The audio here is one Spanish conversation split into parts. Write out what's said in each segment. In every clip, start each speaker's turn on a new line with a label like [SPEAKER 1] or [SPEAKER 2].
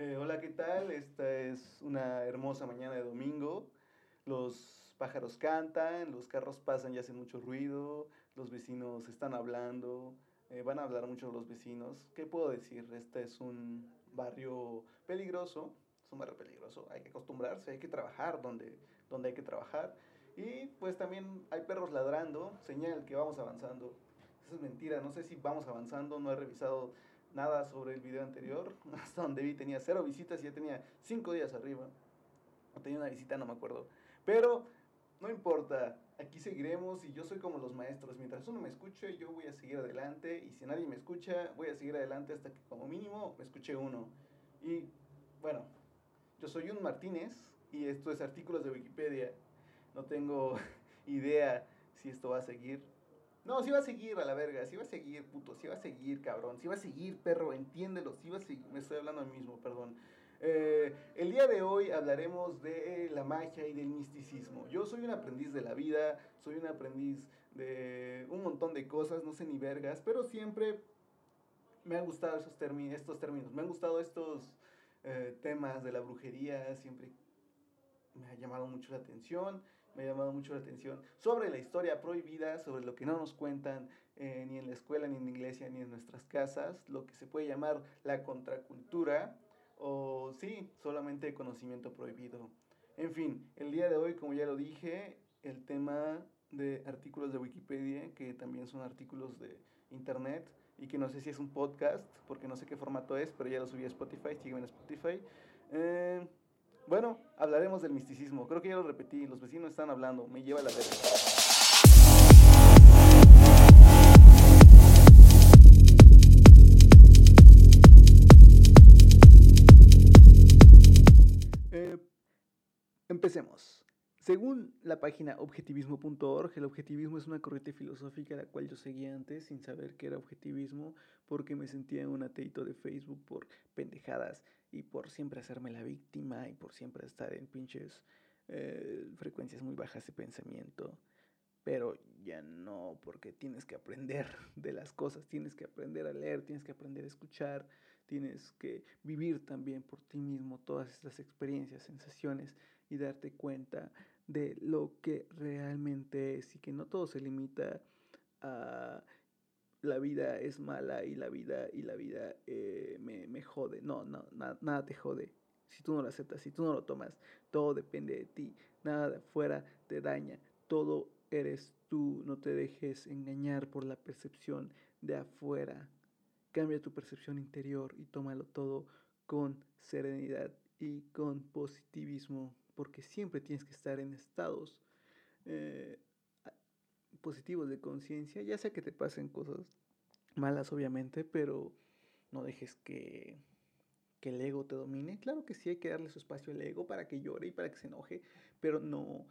[SPEAKER 1] Eh, hola, ¿qué tal? Esta es una hermosa mañana de domingo. Los pájaros cantan, los carros pasan y hacen mucho ruido, los vecinos están hablando, eh, van a hablar mucho los vecinos. ¿Qué puedo decir? Este es un barrio peligroso, es un barrio peligroso, hay que acostumbrarse, hay que trabajar donde, donde hay que trabajar. Y pues también hay perros ladrando, señal que vamos avanzando. Eso es mentira, no sé si vamos avanzando, no he revisado nada sobre el video anterior. Hasta donde vi tenía cero visitas y ya tenía cinco días arriba. Tenía una visita, no me acuerdo. Pero no importa, aquí seguiremos y yo soy como los maestros. Mientras uno me escuche, yo voy a seguir adelante. Y si nadie me escucha, voy a seguir adelante hasta que como mínimo me escuche uno. Y bueno, yo soy un Martínez y esto es artículos de Wikipedia. No tengo idea si esto va a seguir. No, si va a seguir a la verga, si va a seguir, puto, si va a seguir, cabrón, si va a seguir, perro, entiéndelo, si va a seguir, me estoy hablando a mí mismo, perdón. Eh, el día de hoy hablaremos de la magia y del misticismo. Yo soy un aprendiz de la vida, soy un aprendiz de un montón de cosas, no sé ni vergas, pero siempre me han gustado esos términos, estos términos, me han gustado estos eh, temas de la brujería, siempre me ha llamado mucho la atención, me ha llamado mucho la atención sobre la historia prohibida, sobre lo que no nos cuentan eh, ni en la escuela, ni en la iglesia, ni en nuestras casas, lo que se puede llamar la contracultura, o sí, solamente conocimiento prohibido. En fin, el día de hoy, como ya lo dije, el tema de artículos de Wikipedia, que también son artículos de internet, y que no sé si es un podcast, porque no sé qué formato es, pero ya lo subí a Spotify, sígueme en Spotify. Eh, bueno, hablaremos del misticismo. Creo que ya lo repetí, los vecinos están hablando, me lleva la verga. Eh, empecemos. Según la página objetivismo.org, el objetivismo es una corriente filosófica la cual yo seguía antes sin saber qué era objetivismo porque me sentía un ateito de Facebook por pendejadas y por siempre hacerme la víctima y por siempre estar en pinches eh, frecuencias muy bajas de pensamiento. Pero ya no, porque tienes que aprender de las cosas, tienes que aprender a leer, tienes que aprender a escuchar, tienes que vivir también por ti mismo todas estas experiencias, sensaciones y darte cuenta de lo que realmente es y que no todo se limita a la vida es mala y la vida y la vida eh, me, me, jode. No, no, nada te jode. Si tú no lo aceptas, si tú no lo tomas, todo depende de ti. Nada de afuera te daña. Todo eres tú. No te dejes engañar por la percepción de afuera. Cambia tu percepción interior y tómalo todo con serenidad y con positivismo porque siempre tienes que estar en estados eh, positivos de conciencia, ya sea que te pasen cosas malas obviamente, pero no dejes que, que el ego te domine. Claro que sí hay que darle su espacio al ego para que llore y para que se enoje, pero no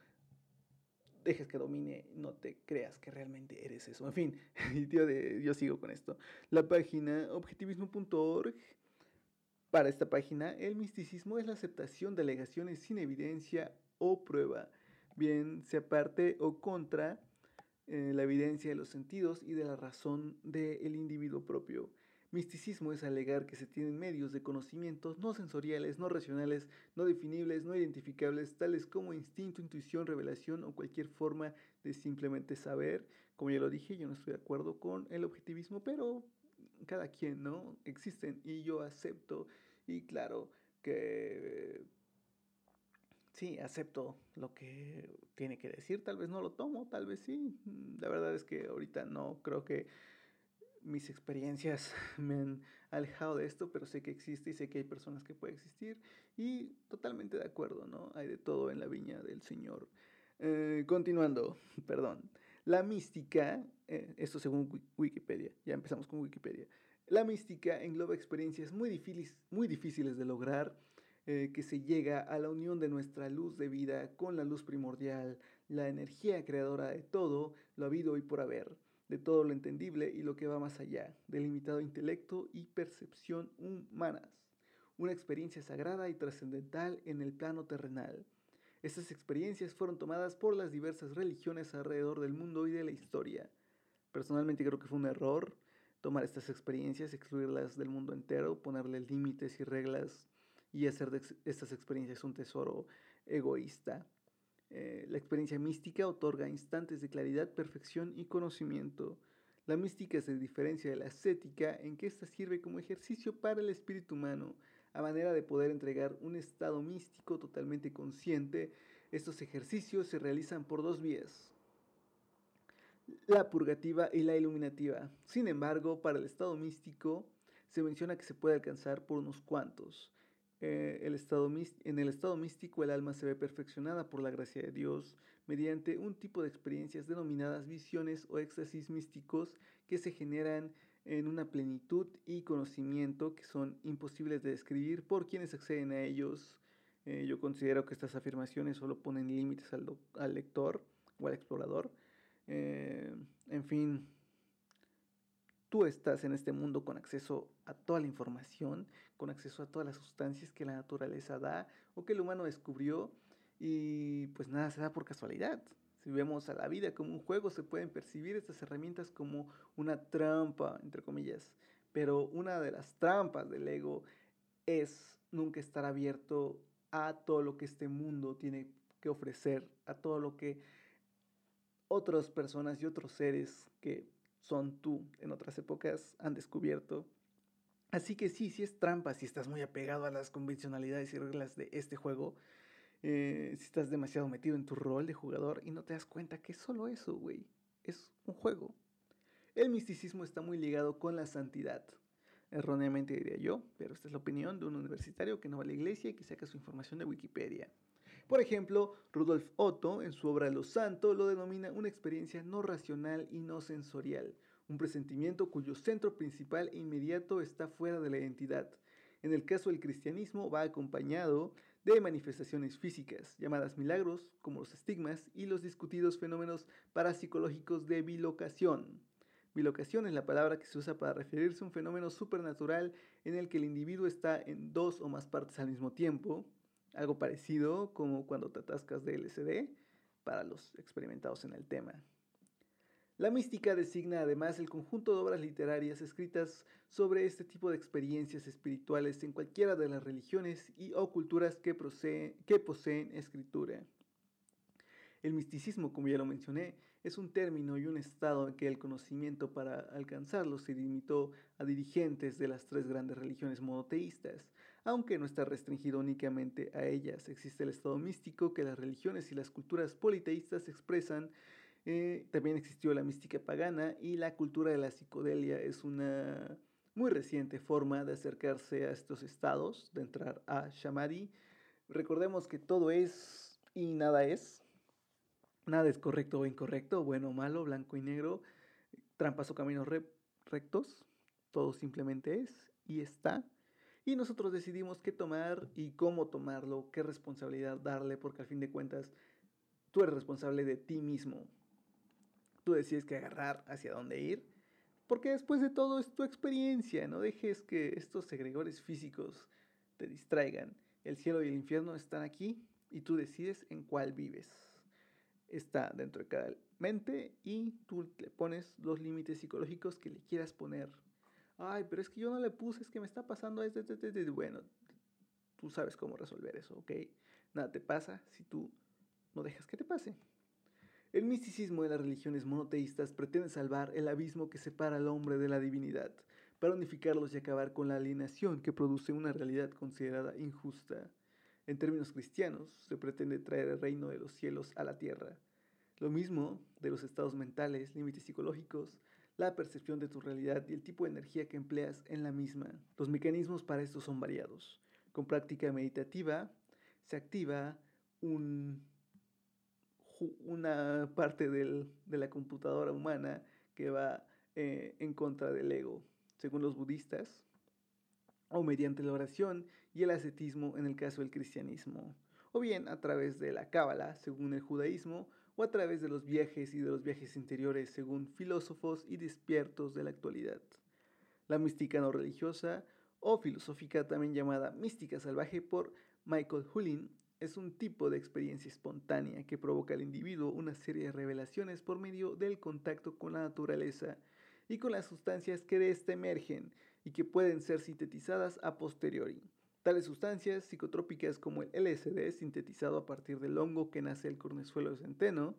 [SPEAKER 1] dejes que domine, no te creas que realmente eres eso. En fin, yo sigo con esto. La página objetivismo.org para esta página, el misticismo es la aceptación de alegaciones sin evidencia o prueba, bien sea parte o contra eh, la evidencia de los sentidos y de la razón del individuo propio. Misticismo es alegar que se tienen medios de conocimientos no sensoriales, no racionales, no definibles, no identificables, tales como instinto, intuición, revelación o cualquier forma de simplemente saber. Como ya lo dije, yo no estoy de acuerdo con el objetivismo, pero cada quien, ¿no? Existen y yo acepto y claro que sí, acepto lo que tiene que decir, tal vez no lo tomo, tal vez sí. La verdad es que ahorita no creo que mis experiencias me han alejado de esto, pero sé que existe y sé que hay personas que puede existir y totalmente de acuerdo, ¿no? Hay de todo en la viña del Señor. Eh, continuando, perdón. La mística, eh, esto según Wikipedia, ya empezamos con Wikipedia. La mística engloba experiencias muy, difíciles, muy difíciles de lograr, eh, que se llega a la unión de nuestra luz de vida con la luz primordial, la energía creadora de todo lo habido y por haber, de todo lo entendible y lo que va más allá, del limitado intelecto y percepción humanas. Una experiencia sagrada y trascendental en el plano terrenal estas experiencias fueron tomadas por las diversas religiones alrededor del mundo y de la historia. Personalmente creo que fue un error tomar estas experiencias, excluirlas del mundo entero, ponerle límites y reglas y hacer de estas experiencias un tesoro egoísta. Eh, la experiencia mística otorga instantes de claridad, perfección y conocimiento. La mística se diferencia de la ascética en que ésta sirve como ejercicio para el espíritu humano, a manera de poder entregar un estado místico totalmente consciente. Estos ejercicios se realizan por dos vías, la purgativa y la iluminativa. Sin embargo, para el estado místico se menciona que se puede alcanzar por unos cuantos. Eh, el estado en el estado místico el alma se ve perfeccionada por la gracia de Dios mediante un tipo de experiencias denominadas visiones o éxtasis místicos que se generan en una plenitud y conocimiento que son imposibles de describir por quienes acceden a ellos. Eh, yo considero que estas afirmaciones solo ponen límites al, al lector o al explorador eh, en fin, tú estás en este mundo con acceso a toda la información, con acceso a todas las sustancias que la naturaleza da o que el humano descubrió y pues nada se da por casualidad. Si vemos a la vida como un juego, se pueden percibir estas herramientas como una trampa, entre comillas. Pero una de las trampas del ego es nunca estar abierto a todo lo que este mundo tiene que ofrecer, a todo lo que otras personas y otros seres que son tú en otras épocas han descubierto. Así que sí, sí es trampa si estás muy apegado a las convencionalidades y reglas de este juego. Eh, si estás demasiado metido en tu rol de jugador y no te das cuenta que es solo eso, güey. Es un juego. El misticismo está muy ligado con la santidad. Erróneamente diría yo, pero esta es la opinión de un universitario que no va a la iglesia y que saca su información de Wikipedia. Por ejemplo, Rudolf Otto, en su obra Lo Santo, lo denomina una experiencia no racional y no sensorial, un presentimiento cuyo centro principal e inmediato está fuera de la identidad. En el caso del cristianismo va acompañado de manifestaciones físicas, llamadas milagros, como los estigmas y los discutidos fenómenos parapsicológicos de bilocación. Bilocación es la palabra que se usa para referirse a un fenómeno supernatural en el que el individuo está en dos o más partes al mismo tiempo, algo parecido como cuando te atascas de LSD para los experimentados en el tema. La mística designa además el conjunto de obras literarias escritas sobre este tipo de experiencias espirituales en cualquiera de las religiones y o culturas que, que poseen escritura. El misticismo, como ya lo mencioné, es un término y un estado en que el conocimiento para alcanzarlo se limitó a dirigentes de las tres grandes religiones monoteístas, aunque no está restringido únicamente a ellas. Existe el estado místico que las religiones y las culturas politeístas expresan. Eh, también existió la mística pagana y la cultura de la psicodelia es una muy reciente forma de acercarse a estos estados, de entrar a Shamadi. Recordemos que todo es y nada es. Nada es correcto o incorrecto, bueno o malo, blanco y negro, trampas o caminos rectos. Todo simplemente es y está. Y nosotros decidimos qué tomar y cómo tomarlo, qué responsabilidad darle, porque al fin de cuentas tú eres responsable de ti mismo. Tú decides qué agarrar, hacia dónde ir, porque después de todo es tu experiencia. No dejes que estos segregores físicos te distraigan. El cielo y el infierno están aquí y tú decides en cuál vives. Está dentro de cada mente y tú le pones los límites psicológicos que le quieras poner ay, pero es que yo no le puse, es que me está pasando esto, bueno, tú sabes cómo resolver eso, ¿ok? Nada te pasa si tú no dejas que te pase. El misticismo de las religiones monoteístas pretende salvar el abismo que separa al hombre de la divinidad, para unificarlos y acabar con la alienación que produce una realidad considerada injusta. En términos cristianos, se pretende traer el reino de los cielos a la tierra. Lo mismo de los estados mentales, límites psicológicos, la percepción de tu realidad y el tipo de energía que empleas en la misma. Los mecanismos para esto son variados. Con práctica meditativa se activa un, una parte del, de la computadora humana que va eh, en contra del ego, según los budistas, o mediante la oración y el ascetismo en el caso del cristianismo, o bien a través de la cábala, según el judaísmo, o a través de los viajes y de los viajes interiores según filósofos y despiertos de la actualidad. La mística no religiosa o filosófica, también llamada mística salvaje por Michael Hullin, es un tipo de experiencia espontánea que provoca al individuo una serie de revelaciones por medio del contacto con la naturaleza y con las sustancias que de ésta emergen y que pueden ser sintetizadas a posteriori. Tales sustancias psicotrópicas como el LSD, sintetizado a partir del hongo que nace el cornezuelo de centeno,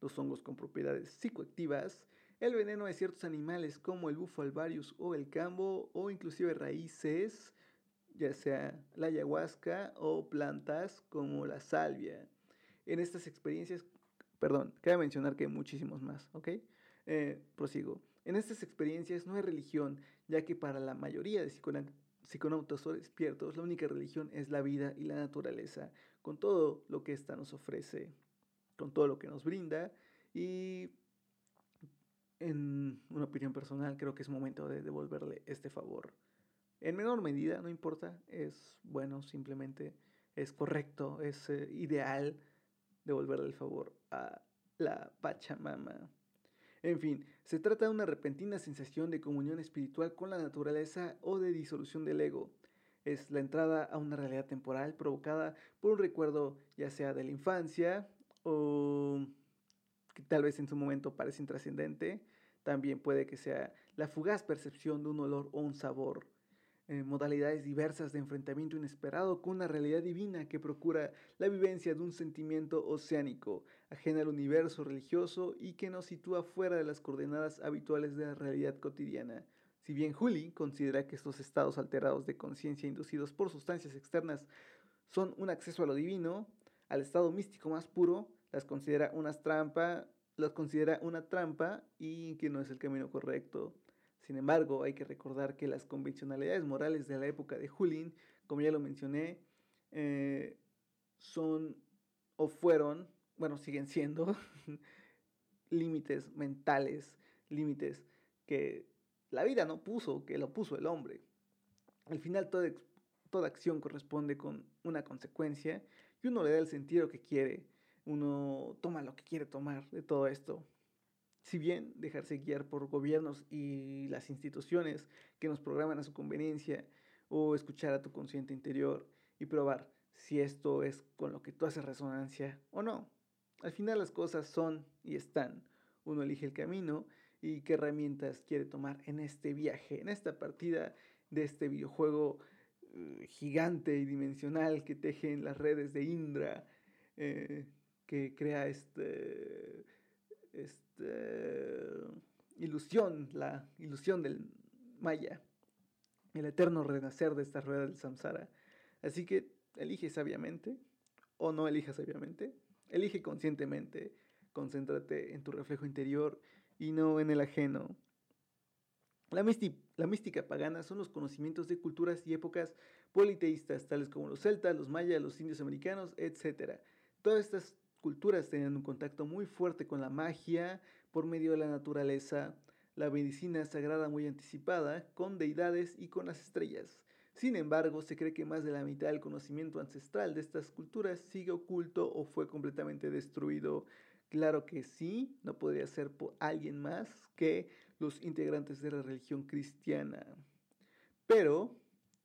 [SPEAKER 1] los hongos con propiedades psicoactivas, el veneno de ciertos animales como el bufo alvarius o el cambo, o inclusive raíces, ya sea la ayahuasca o plantas como la salvia. En estas experiencias, perdón, cabe mencionar que hay muchísimos más, ¿ok? Eh, prosigo. En estas experiencias no hay religión, ya que para la mayoría de psiconautas o despiertos, la única religión es la vida y la naturaleza, con todo lo que ésta nos ofrece, con todo lo que nos brinda y en una opinión personal, creo que es momento de devolverle este favor. En menor medida, no importa, es bueno, simplemente es correcto, es eh, ideal devolverle el favor a la Pachamama. En fin, se trata de una repentina sensación de comunión espiritual con la naturaleza o de disolución del ego. Es la entrada a una realidad temporal provocada por un recuerdo ya sea de la infancia o que tal vez en su momento parece intrascendente, también puede que sea la fugaz percepción de un olor o un sabor. Eh, modalidades diversas de enfrentamiento inesperado con una realidad divina que procura la vivencia de un sentimiento oceánico, ajeno al universo religioso y que nos sitúa fuera de las coordenadas habituales de la realidad cotidiana. Si bien Juli considera que estos estados alterados de conciencia inducidos por sustancias externas son un acceso a lo divino, al estado místico más puro, las considera una trampa, las considera una trampa y que no es el camino correcto. Sin embargo, hay que recordar que las convencionalidades morales de la época de Julin, como ya lo mencioné, eh, son o fueron, bueno, siguen siendo límites mentales, límites que la vida no puso, que lo puso el hombre. Al final toda, toda acción corresponde con una consecuencia y uno le da el sentido que quiere uno toma lo que quiere tomar de todo esto. Si bien dejarse guiar por gobiernos y las instituciones que nos programan a su conveniencia, o escuchar a tu consciente interior y probar si esto es con lo que tú haces resonancia o no. Al final las cosas son y están. Uno elige el camino y qué herramientas quiere tomar en este viaje, en esta partida de este videojuego eh, gigante y dimensional que teje en las redes de Indra. Eh, que crea este, este, ilusión, la ilusión del Maya, el eterno renacer de esta rueda del samsara. Así que elige sabiamente o no elija sabiamente, elige conscientemente, concéntrate en tu reflejo interior y no en el ajeno. La, la, mística pagana son los conocimientos de culturas y épocas politeístas, tales como los celtas, los mayas, los indios americanos, etc. Todas estas culturas tenían un contacto muy fuerte con la magia por medio de la naturaleza, la medicina sagrada muy anticipada, con deidades y con las estrellas. Sin embargo, se cree que más de la mitad del conocimiento ancestral de estas culturas sigue oculto o fue completamente destruido. Claro que sí, no podría ser por alguien más que los integrantes de la religión cristiana. Pero,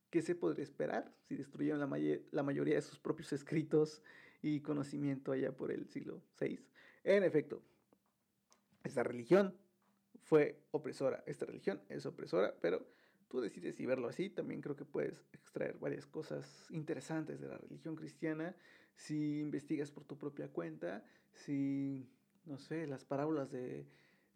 [SPEAKER 1] ¿qué se podría esperar si destruyeron la, la mayoría de sus propios escritos? Y conocimiento allá por el siglo VI. En efecto, esta religión fue opresora. Esta religión es opresora, pero tú decides si verlo así. También creo que puedes extraer varias cosas interesantes de la religión cristiana si investigas por tu propia cuenta, si, no sé, las parábolas de,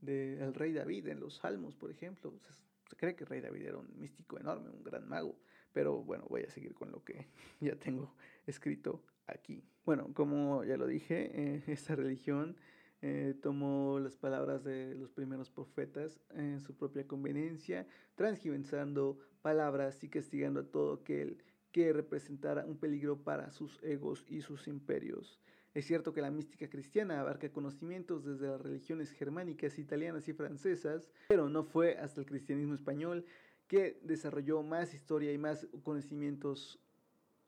[SPEAKER 1] el rey David en los Salmos, por ejemplo. Se, cree que el rey David era un místico enorme, un gran mago, pero bueno, voy a seguir con lo que ya tengo escrito aquí. Bueno, como ya lo dije, eh, esta religión eh, tomó las palabras de los primeros profetas en su propia conveniencia, transgiversando palabras y castigando a todo aquel que representara un peligro para sus egos y sus imperios. Es cierto que la mística cristiana abarca conocimientos desde las religiones germánicas, italianas y francesas, pero no fue hasta el cristianismo español que desarrolló más historia y más conocimientos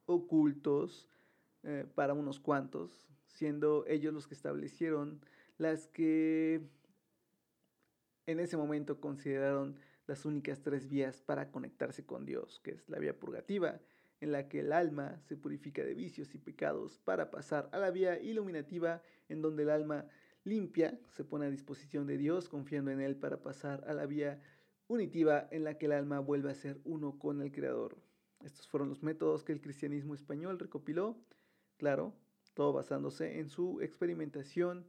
[SPEAKER 1] ocultos eh, para unos cuantos, siendo ellos los que establecieron las que en ese momento consideraron las únicas tres vías para conectarse con Dios, que es la vía purgativa, en la que el alma se purifica de vicios y pecados para pasar a la vía iluminativa, en donde el alma limpia se pone a disposición de Dios, confiando en Él para pasar a la vía unitiva, en la que el alma vuelve a ser uno con el Creador. Estos fueron los métodos que el cristianismo español recopiló, claro, todo basándose en su experimentación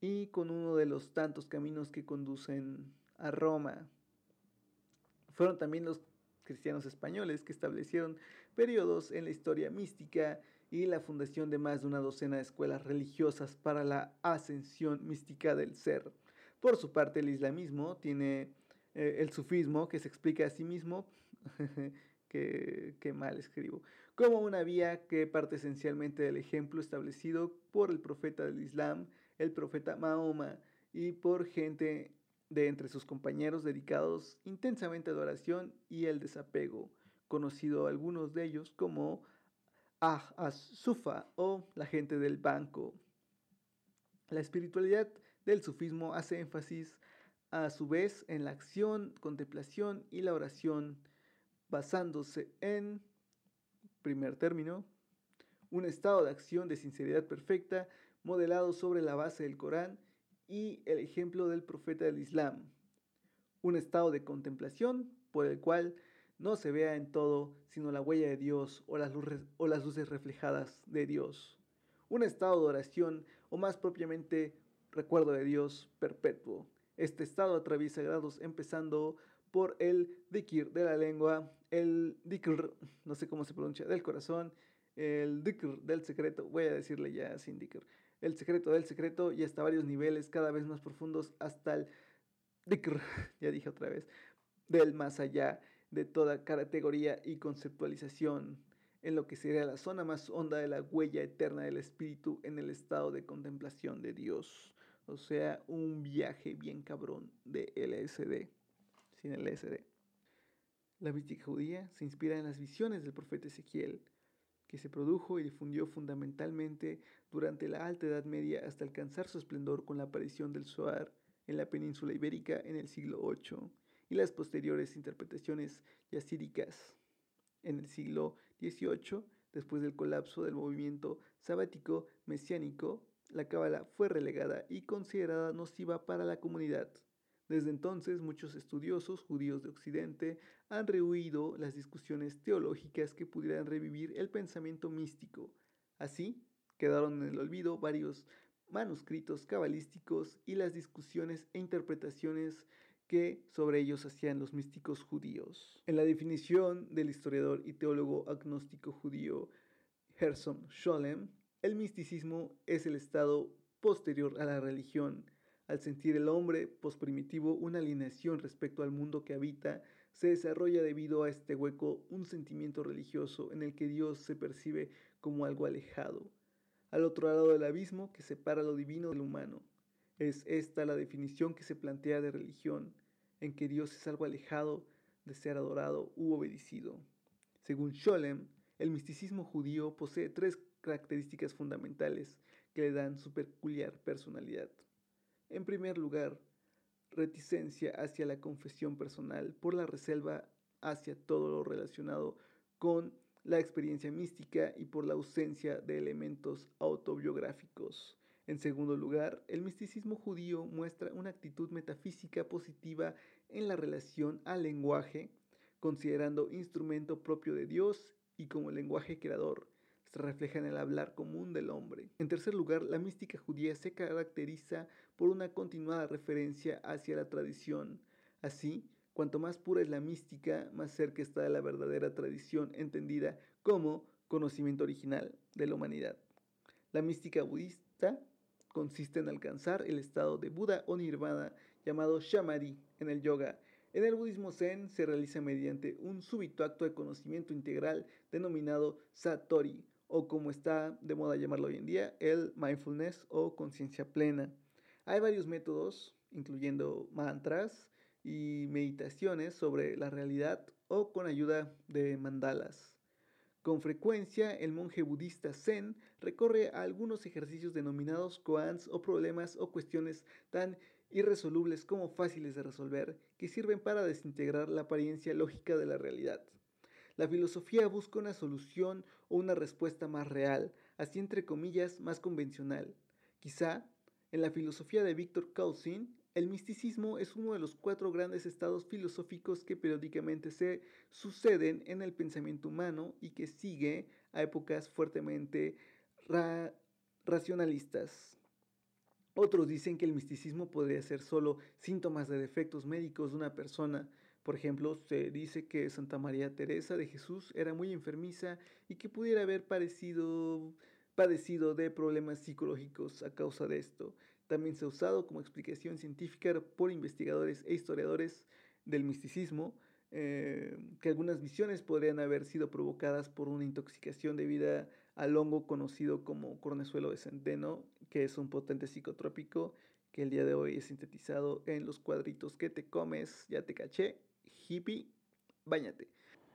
[SPEAKER 1] y con uno de los tantos caminos que conducen a Roma. Fueron también los cristianos españoles que establecieron periodos en la historia mística y la fundación de más de una docena de escuelas religiosas para la ascensión mística del ser. Por su parte, el islamismo tiene eh, el sufismo, que se explica a sí mismo, que, mal escribo, como una vía que parte esencialmente del ejemplo establecido por el profeta del Islam, el profeta Mahoma, y por gente de entre sus compañeros dedicados intensamente a la oración y el desapego, conocido algunos de ellos como Ah As-Sufa o la gente del banco. La espiritualidad del sufismo hace énfasis a su vez en la acción, contemplación y la oración, basándose en, primer término, un estado de acción de sinceridad perfecta modelado sobre la base del Corán y el ejemplo del profeta del Islam. Un estado de contemplación por el cual no se vea en todo sino la huella de Dios o las, luces, o las luces reflejadas de Dios. Un estado de oración o más propiamente recuerdo de Dios perpetuo. Este estado atraviesa grados empezando por el dikir de la lengua, el dikr, no sé cómo se pronuncia, del corazón, el dikr del secreto, voy a decirle ya sin dikr, el secreto del secreto y hasta varios niveles cada vez más profundos hasta el dikr, ya dije otra vez, del más allá de toda categoría y conceptualización en lo que sería la zona más honda de la huella eterna del espíritu en el estado de contemplación de Dios. O sea, un viaje bien cabrón de LSD, LSD. La mística judía se inspira en las visiones del profeta Ezequiel, que se produjo y difundió fundamentalmente durante la Alta Edad Media hasta alcanzar su esplendor con la aparición del Zohar en la península ibérica en el siglo VIII y las posteriores interpretaciones yacíricas en el siglo XVIII, después del colapso del movimiento sabático mesiánico la cábala fue relegada y considerada nociva para la comunidad. Desde entonces, muchos estudiosos judíos de Occidente han rehuido las discusiones teológicas que pudieran revivir el pensamiento místico. Así, quedaron en el olvido varios manuscritos cabalísticos y las discusiones e interpretaciones que sobre ellos hacían los místicos judíos. En la definición del historiador y teólogo agnóstico judío Gerson Scholem, el misticismo es el estado posterior a la religión. Al sentir el hombre posprimitivo una alineación respecto al mundo que habita, se desarrolla debido a este hueco un sentimiento religioso en el que Dios se percibe como algo alejado, al otro lado del abismo que separa lo divino del humano. Es esta la definición que se plantea de religión, en que Dios es algo alejado de ser adorado u obedecido. Según Scholem, el misticismo judío posee tres características fundamentales que le dan su peculiar personalidad. En primer lugar, reticencia hacia la confesión personal por la reserva hacia todo lo relacionado con la experiencia mística y por la ausencia de elementos autobiográficos. En segundo lugar, el misticismo judío muestra una actitud metafísica positiva en la relación al lenguaje, considerando instrumento propio de Dios y como lenguaje creador, se refleja en el hablar común del hombre. En tercer lugar, la mística judía se caracteriza por una continuada referencia hacia la tradición. Así, cuanto más pura es la mística, más cerca está de la verdadera tradición entendida como conocimiento original de la humanidad. La mística budista consiste en alcanzar el estado de Buda o Nirvana llamado Shamadhi en el yoga. En el budismo zen se realiza mediante un súbito acto de conocimiento integral denominado Satori o como está de moda llamarlo hoy en día, el mindfulness o conciencia plena. Hay varios métodos, incluyendo mantras y meditaciones sobre la realidad o con ayuda de mandalas. Con frecuencia, el monje budista Zen recorre algunos ejercicios denominados koans o problemas o cuestiones tan irresolubles como fáciles de resolver que sirven para desintegrar la apariencia lógica de la realidad. La filosofía busca una solución o una respuesta más real, así entre comillas más convencional. Quizá, en la filosofía de Víctor Cousin, El misticismo es uno de los cuatro grandes estados filosóficos que periódicamente se suceden en el pensamiento humano y que sigue a épocas fuertemente racionalistas. Otros dicen que el misticismo podría ser solo síntomas de defectos médicos de una persona. Por ejemplo, se dice que Santa María Teresa de Jesús era muy enfermiza y que pudiera haber padecido de problemas psicológicos a causa de esto. También se ha usado como explicación científica por investigadores e historiadores del misticismo eh, que algunas visiones podrían haber sido provocadas por una intoxicación debida al hongo conocido como cornezuelo de centeno, que es un potente psicotrópico que el día de hoy es sintetizado en los cuadritos que te comes, ya te caché, hippie, bañate.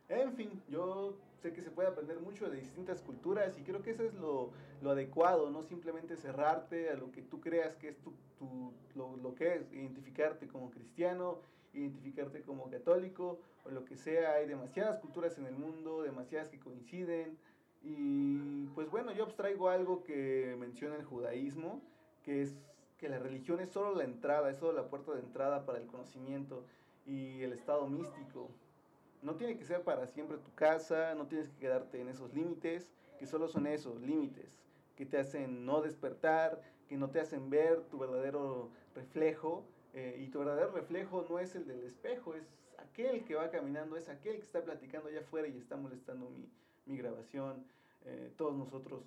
[SPEAKER 1] En fin, yo sé que se puede aprender mucho de distintas culturas y creo que eso es lo, lo adecuado, no simplemente cerrarte a lo que tú creas que es tu, lo, lo, que es, identificarte como cristiano, identificarte como católico o lo que sea. Hay demasiadas culturas en el mundo, demasiadas que coinciden. Y pues bueno, yo abstraigo algo que menciona el judaísmo, que es que la religión es solo la entrada, es solo la puerta de entrada para el conocimiento y el estado místico. No tiene que ser para siempre tu casa, no tienes que quedarte en esos límites, que solo son esos límites, que te hacen no despertar, que no te hacen ver tu verdadero reflejo. Eh, y tu verdadero reflejo no es el del espejo, es aquel que va caminando, es aquel que está platicando allá afuera y está molestando mi, mi grabación. Eh, todos nosotros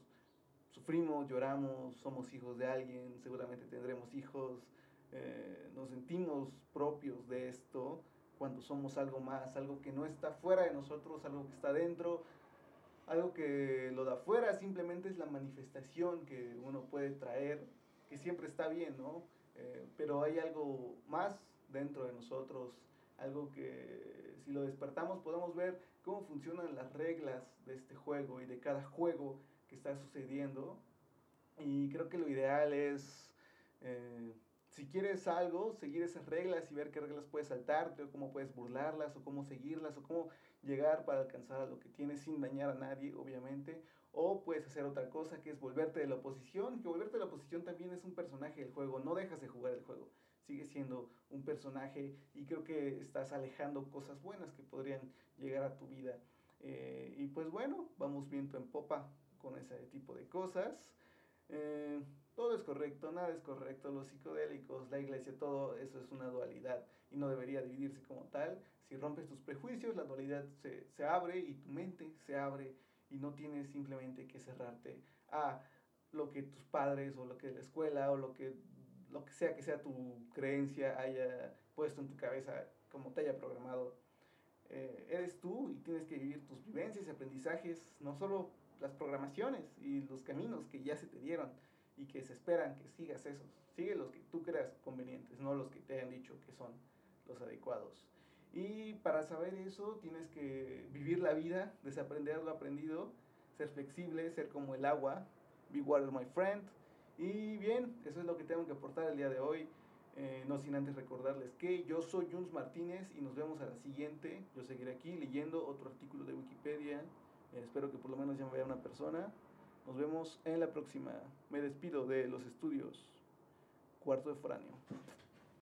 [SPEAKER 1] sufrimos, lloramos, somos hijos de alguien, seguramente tendremos hijos, eh, nos sentimos propios de esto cuando somos algo más, algo que no está fuera de nosotros, algo que está dentro, algo que lo da afuera simplemente es la manifestación que uno puede traer, que siempre está bien, ¿no? Eh, pero hay algo más dentro de nosotros, algo que si lo despertamos podemos ver cómo funcionan las reglas de este juego y de cada juego que está sucediendo. Y creo que lo ideal es eh, si quieres algo, seguir esas reglas y ver qué reglas puedes saltarte, o cómo puedes burlarlas, o cómo seguirlas, o cómo llegar para alcanzar a lo que tienes sin dañar a nadie, obviamente. O puedes hacer otra cosa que es volverte de la oposición, que volverte de la oposición también es un personaje del juego, no dejas de jugar el juego, sigue siendo un personaje y creo que estás alejando cosas buenas que podrían llegar a tu vida. Eh, y pues bueno, vamos viento en popa con ese tipo de cosas. Eh, todo es correcto, nada es correcto, los psicodélicos, la iglesia, todo eso es una dualidad y no debería dividirse como tal. Si rompes tus prejuicios, la dualidad se, se abre y tu mente se abre y no tienes simplemente que cerrarte a lo que tus padres o lo que la escuela o lo que, lo que sea que sea tu creencia haya puesto en tu cabeza como te haya programado. Eh, eres tú y tienes que vivir tus vivencias y aprendizajes, no solo las programaciones y los caminos que ya se te dieron y que se esperan que sigas esos. Sigue los que tú creas convenientes, no los que te hayan dicho que son los adecuados. Y para saber eso tienes que vivir la vida, desaprender lo aprendido, ser flexible, ser como el agua, be water my friend. Y bien, eso es lo que tengo que aportar el día de hoy. Eh, no sin antes recordarles que yo soy Juns Martínez y nos vemos a la siguiente. Yo seguiré aquí leyendo otro artículo de Wikipedia. Eh, espero que por lo menos ya me vea una persona. Nos vemos en la próxima. Me despido de los estudios Cuarto de Foráneo.